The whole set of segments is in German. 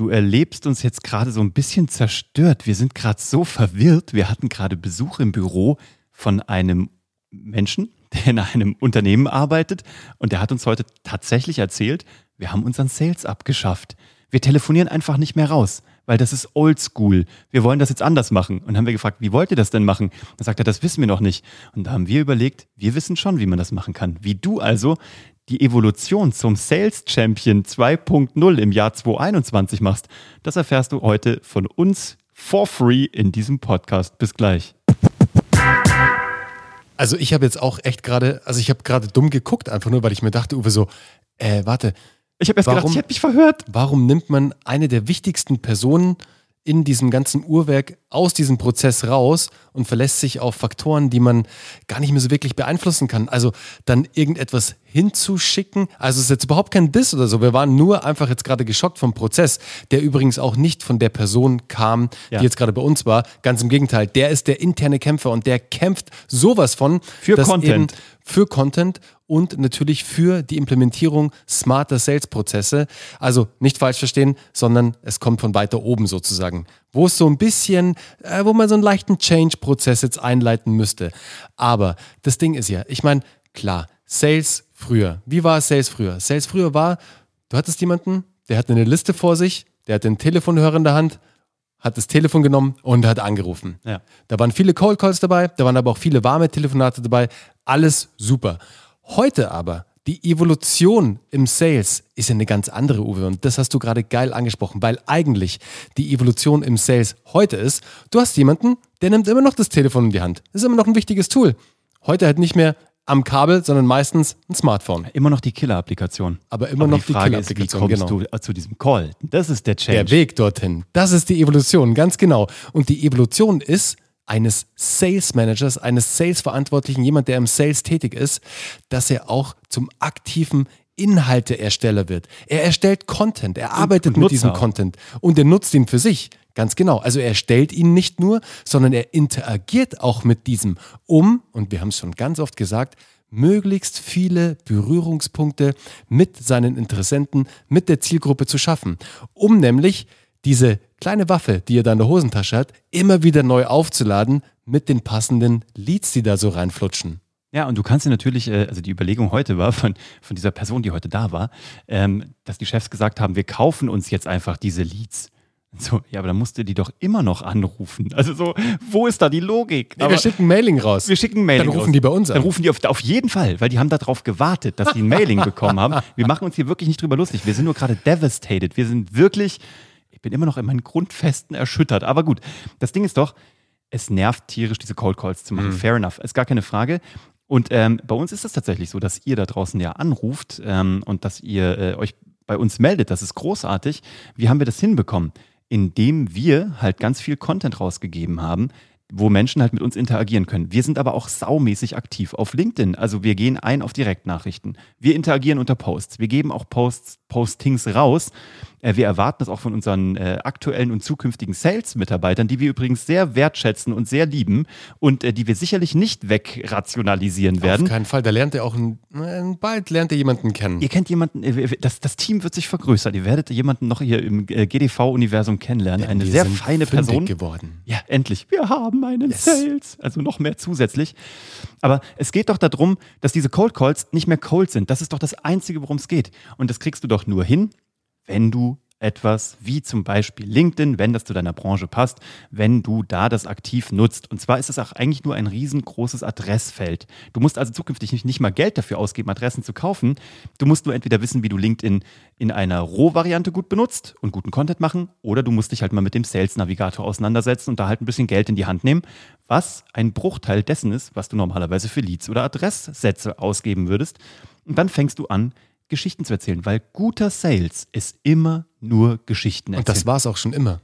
Du erlebst uns jetzt gerade so ein bisschen zerstört. Wir sind gerade so verwirrt. Wir hatten gerade Besuch im Büro von einem Menschen, der in einem Unternehmen arbeitet und der hat uns heute tatsächlich erzählt, wir haben unseren Sales abgeschafft. Wir telefonieren einfach nicht mehr raus, weil das ist oldschool. Wir wollen das jetzt anders machen. Und haben wir gefragt, wie wollt ihr das denn machen? Dann sagt er, das wissen wir noch nicht. Und da haben wir überlegt, wir wissen schon, wie man das machen kann. Wie du also die Evolution zum Sales Champion 2.0 im Jahr 2021 machst, das erfährst du heute von uns for free in diesem Podcast. Bis gleich. Also ich habe jetzt auch echt gerade, also ich habe gerade dumm geguckt, einfach nur, weil ich mir dachte, Uwe, so, äh, warte. Ich habe erst warum, gedacht, ich hätte mich verhört. Warum nimmt man eine der wichtigsten Personen in diesem ganzen Uhrwerk aus diesem Prozess raus und verlässt sich auf Faktoren, die man gar nicht mehr so wirklich beeinflussen kann. Also dann irgendetwas hinzuschicken. Also es ist jetzt überhaupt kein Diss oder so. Wir waren nur einfach jetzt gerade geschockt vom Prozess, der übrigens auch nicht von der Person kam, ja. die jetzt gerade bei uns war. Ganz im Gegenteil. Der ist der interne Kämpfer und der kämpft sowas von. Für Content. Für Content und natürlich für die Implementierung smarter Sales-Prozesse. Also nicht falsch verstehen, sondern es kommt von weiter oben sozusagen, wo es so ein bisschen, äh, wo man so einen leichten Change-Prozess jetzt einleiten müsste. Aber das Ding ist ja, ich meine, klar, Sales früher. Wie war Sales früher? Sales früher war, du hattest jemanden, der hatte eine Liste vor sich, der hat den Telefonhörer in der Hand, hat das Telefon genommen und hat angerufen. Ja. Da waren viele Call Calls dabei, da waren aber auch viele warme Telefonate dabei. Alles super. Heute aber, die Evolution im Sales ist ja eine ganz andere, Uwe. Und das hast du gerade geil angesprochen, weil eigentlich die Evolution im Sales heute ist, du hast jemanden, der nimmt immer noch das Telefon in die Hand. Das ist immer noch ein wichtiges Tool. Heute halt nicht mehr am Kabel, sondern meistens ein Smartphone. Immer noch die Killer-Applikation. Aber immer Aber noch die, die Killer-Applikation. Wie kommst genau. du zu diesem Call? Das ist der Change. Der Weg dorthin. Das ist die Evolution, ganz genau. Und die Evolution ist eines Sales Managers, eines Sales-Verantwortlichen, jemand, der im Sales tätig ist, dass er auch zum aktiven Inhalteersteller wird. Er erstellt Content, er arbeitet mit diesem Content und er nutzt ihn für sich. Ganz genau. Also er stellt ihn nicht nur, sondern er interagiert auch mit diesem, um, und wir haben es schon ganz oft gesagt, möglichst viele Berührungspunkte mit seinen Interessenten, mit der Zielgruppe zu schaffen, um nämlich diese kleine Waffe, die er da in der Hosentasche hat, immer wieder neu aufzuladen mit den passenden Leads, die da so reinflutschen. Ja, und du kannst dir natürlich, äh, also die Überlegung heute war von, von dieser Person, die heute da war, ähm, dass die Chefs gesagt haben, wir kaufen uns jetzt einfach diese Leads. So, ja, aber dann musst du die doch immer noch anrufen. Also so, wo ist da die Logik? Nee, wir schicken ein Mailing raus. Wir schicken Mailing Dann rufen raus. die bei uns an. Dann rufen die auf, auf jeden Fall, weil die haben darauf gewartet, dass die ein Mailing bekommen haben. Wir machen uns hier wirklich nicht drüber lustig. Wir sind nur gerade devastated. Wir sind wirklich, ich bin immer noch in meinen Grundfesten erschüttert. Aber gut, das Ding ist doch, es nervt tierisch, diese Cold Calls zu machen. Mhm. Fair enough, ist gar keine Frage. Und ähm, bei uns ist es tatsächlich so, dass ihr da draußen ja anruft ähm, und dass ihr äh, euch bei uns meldet. Das ist großartig. Wie haben wir das hinbekommen? Indem wir halt ganz viel Content rausgegeben haben, wo Menschen halt mit uns interagieren können. Wir sind aber auch saumäßig aktiv auf LinkedIn. Also wir gehen ein auf Direktnachrichten. Wir interagieren unter Posts. Wir geben auch Posts, Postings raus. Äh, wir erwarten das auch von unseren äh, aktuellen und zukünftigen Sales-Mitarbeitern, die wir übrigens sehr wertschätzen und sehr lieben und äh, die wir sicherlich nicht wegrationalisieren werden. Auf keinen Fall. Da lernt ihr auch ein, bald lernt ihr jemanden kennen. Ihr kennt jemanden, das, das Team wird sich vergrößern. Ihr werdet jemanden noch hier im GDV-Universum kennenlernen. Eine sehr feine Person. geworden. Ja, endlich. Wir haben einen yes. Sales. Also noch mehr zusätzlich. Aber es geht doch darum, dass diese Cold Calls nicht mehr cold sind. Das ist doch das Einzige, worum es geht. Und das kriegst du doch nur hin, wenn du etwas wie zum Beispiel LinkedIn, wenn das zu deiner Branche passt, wenn du da das aktiv nutzt. Und zwar ist es auch eigentlich nur ein riesengroßes Adressfeld. Du musst also zukünftig nicht, nicht mal Geld dafür ausgeben, Adressen zu kaufen. Du musst nur entweder wissen, wie du LinkedIn in einer Rohvariante gut benutzt und guten Content machen, oder du musst dich halt mal mit dem Sales Navigator auseinandersetzen und da halt ein bisschen Geld in die Hand nehmen, was ein Bruchteil dessen ist, was du normalerweise für Leads oder Adresssätze ausgeben würdest. Und dann fängst du an, Geschichten zu erzählen, weil guter Sales ist immer nur Geschichten erzählen. Und das war es auch schon immer.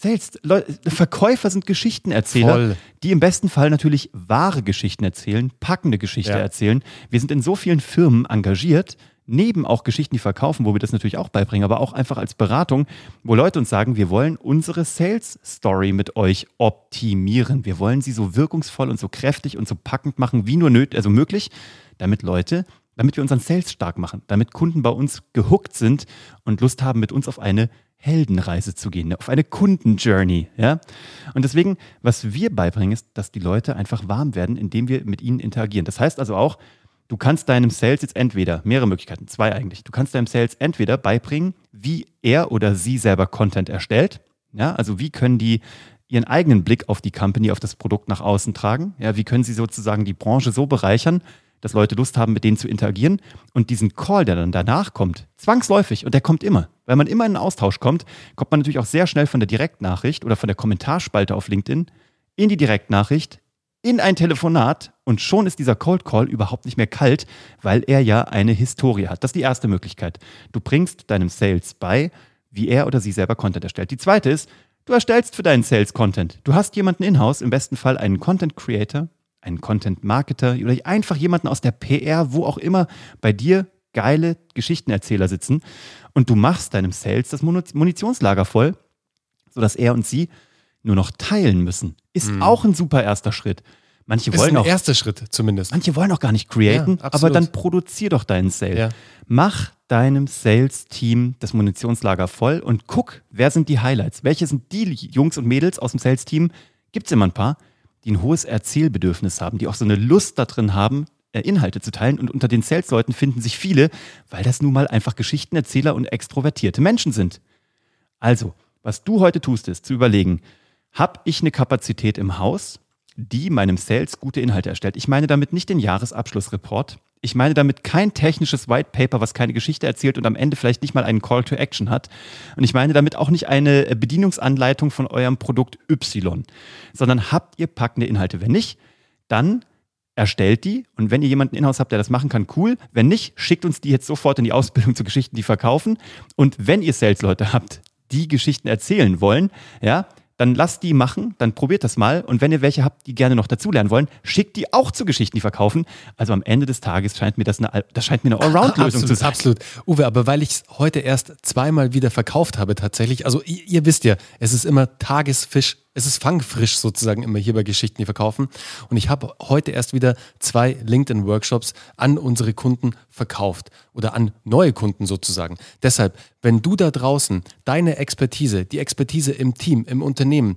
Sales, Leute, Verkäufer sind Geschichtenerzähler, Voll. die im besten Fall natürlich wahre Geschichten erzählen, packende Geschichte ja. erzählen. Wir sind in so vielen Firmen engagiert, neben auch Geschichten, die verkaufen, wo wir das natürlich auch beibringen, aber auch einfach als Beratung, wo Leute uns sagen, wir wollen unsere Sales Story mit euch optimieren. Wir wollen sie so wirkungsvoll und so kräftig und so packend machen, wie nur nötig, also möglich, damit Leute damit wir unseren Sales stark machen, damit Kunden bei uns gehuckt sind und Lust haben, mit uns auf eine Heldenreise zu gehen, auf eine Kundenjourney. Ja? Und deswegen, was wir beibringen, ist, dass die Leute einfach warm werden, indem wir mit ihnen interagieren. Das heißt also auch, du kannst deinem Sales jetzt entweder, mehrere Möglichkeiten, zwei eigentlich, du kannst deinem Sales entweder beibringen, wie er oder sie selber Content erstellt. Ja? Also wie können die ihren eigenen Blick auf die Company, auf das Produkt nach außen tragen? Ja, wie können sie sozusagen die Branche so bereichern, dass Leute Lust haben, mit denen zu interagieren. Und diesen Call, der dann danach kommt, zwangsläufig, und der kommt immer, weil man immer in einen Austausch kommt, kommt man natürlich auch sehr schnell von der Direktnachricht oder von der Kommentarspalte auf LinkedIn in die Direktnachricht, in ein Telefonat und schon ist dieser Cold Call überhaupt nicht mehr kalt, weil er ja eine Historie hat. Das ist die erste Möglichkeit. Du bringst deinem Sales bei, wie er oder sie selber Content erstellt. Die zweite ist, du erstellst für deinen Sales Content. Du hast jemanden in-house, im besten Fall einen Content Creator, einen Content-Marketer oder einfach jemanden aus der PR, wo auch immer bei dir geile Geschichtenerzähler sitzen und du machst deinem Sales das Munitionslager voll, sodass er und sie nur noch teilen müssen. Ist mhm. auch ein super erster Schritt. Manche ist wollen auch, erster Schritt zumindest. Manche wollen auch gar nicht createn, ja, aber dann produzier doch deinen Sale. Ja. Mach deinem Sales-Team das Munitionslager voll und guck, wer sind die Highlights? Welche sind die Jungs und Mädels aus dem Sales-Team? Gibt es immer ein paar, die ein hohes Erzählbedürfnis haben, die auch so eine Lust darin haben, äh, Inhalte zu teilen. Und unter den Sales-Leuten finden sich viele, weil das nun mal einfach Geschichtenerzähler und extrovertierte Menschen sind. Also, was du heute tust, ist zu überlegen, habe ich eine Kapazität im Haus, die meinem Sales gute Inhalte erstellt? Ich meine damit nicht den Jahresabschlussreport, ich meine damit kein technisches White Paper, was keine Geschichte erzählt und am Ende vielleicht nicht mal einen Call to Action hat. Und ich meine damit auch nicht eine äh, Bedienungsanleitung von eurem Produkt Y, sondern habt ihr packende Inhalte. Wenn nicht, dann erstellt die und wenn ihr jemanden in-house habt, der das machen kann, cool. Wenn nicht, schickt uns die jetzt sofort in die Ausbildung zu Geschichten, die verkaufen. Und wenn ihr Sales-Leute habt, die Geschichten erzählen wollen, ja, dann lasst die machen, dann probiert das mal. Und wenn ihr welche habt, die gerne noch dazulernen wollen, schickt die auch zu Geschichten, die verkaufen. Also am Ende des Tages scheint mir das eine, das scheint mir eine Allround-Lösung zu sein. Absolut. Uwe, aber weil ich es heute erst zweimal wieder verkauft habe tatsächlich, also ihr, ihr wisst ja, es ist immer Tagesfisch es ist fangfrisch sozusagen immer hier bei Geschichten, die verkaufen. Und ich habe heute erst wieder zwei LinkedIn-Workshops an unsere Kunden verkauft oder an neue Kunden sozusagen. Deshalb, wenn du da draußen deine Expertise, die Expertise im Team, im Unternehmen,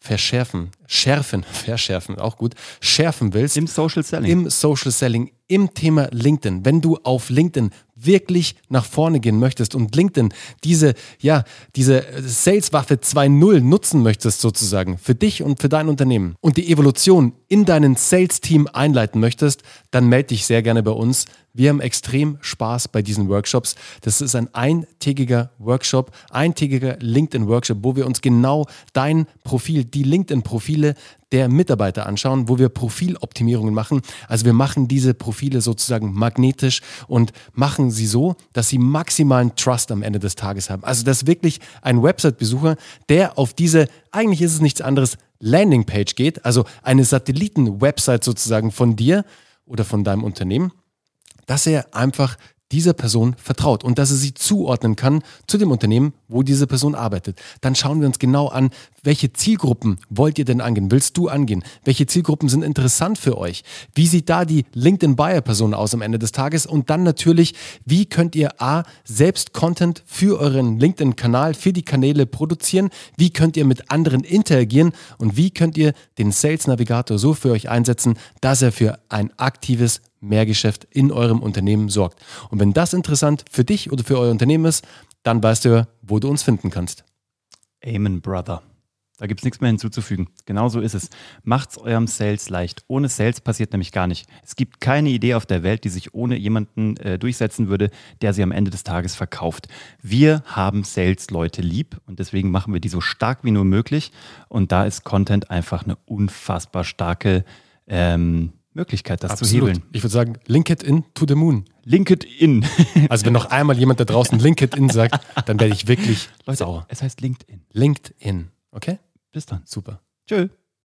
verschärfen, schärfen, verschärfen, auch gut, schärfen willst. Im Social Selling. Im Social Selling, im Thema LinkedIn. Wenn du auf LinkedIn wirklich nach vorne gehen möchtest und LinkedIn diese, ja, diese Saleswaffe 2.0 nutzen möchtest sozusagen für dich und für dein Unternehmen. Und die Evolution in deinen Sales-Team einleiten möchtest, dann melde dich sehr gerne bei uns. Wir haben extrem Spaß bei diesen Workshops. Das ist ein eintägiger Workshop, eintägiger LinkedIn-Workshop, wo wir uns genau dein Profil, die LinkedIn-Profile der Mitarbeiter anschauen, wo wir Profiloptimierungen machen. Also wir machen diese Profile sozusagen magnetisch und machen sie so, dass sie maximalen Trust am Ende des Tages haben. Also dass wirklich ein Website-Besucher, der auf diese, eigentlich ist es nichts anderes, Landingpage geht, also eine Satelliten-Website sozusagen von dir oder von deinem Unternehmen, dass er einfach dieser Person vertraut und dass er sie zuordnen kann zu dem Unternehmen, wo diese Person arbeitet. Dann schauen wir uns genau an, welche Zielgruppen wollt ihr denn angehen? Willst du angehen? Welche Zielgruppen sind interessant für euch? Wie sieht da die LinkedIn Buyer Person aus am Ende des Tages? Und dann natürlich, wie könnt ihr A, selbst Content für euren LinkedIn Kanal, für die Kanäle produzieren? Wie könnt ihr mit anderen interagieren? Und wie könnt ihr den Sales Navigator so für euch einsetzen, dass er für ein aktives Mehrgeschäft in eurem Unternehmen sorgt. Und wenn das interessant für dich oder für euer Unternehmen ist, dann weißt du, wo du uns finden kannst. Amen, Brother. Da gibt es nichts mehr hinzuzufügen. Genau so ist es. Macht's eurem Sales leicht. Ohne Sales passiert nämlich gar nicht. Es gibt keine Idee auf der Welt, die sich ohne jemanden äh, durchsetzen würde, der sie am Ende des Tages verkauft. Wir haben Sales-Leute lieb und deswegen machen wir die so stark wie nur möglich. Und da ist Content einfach eine unfassbar starke ähm, Möglichkeit, das Absolut. zu hebeln. Ich würde sagen, link it in to the moon. Link it in. also wenn noch einmal jemand da draußen link it in sagt, dann werde ich wirklich Leute, sauer. Es heißt LinkedIn. LinkedIn. Okay? Bis dann. Super. Tschö.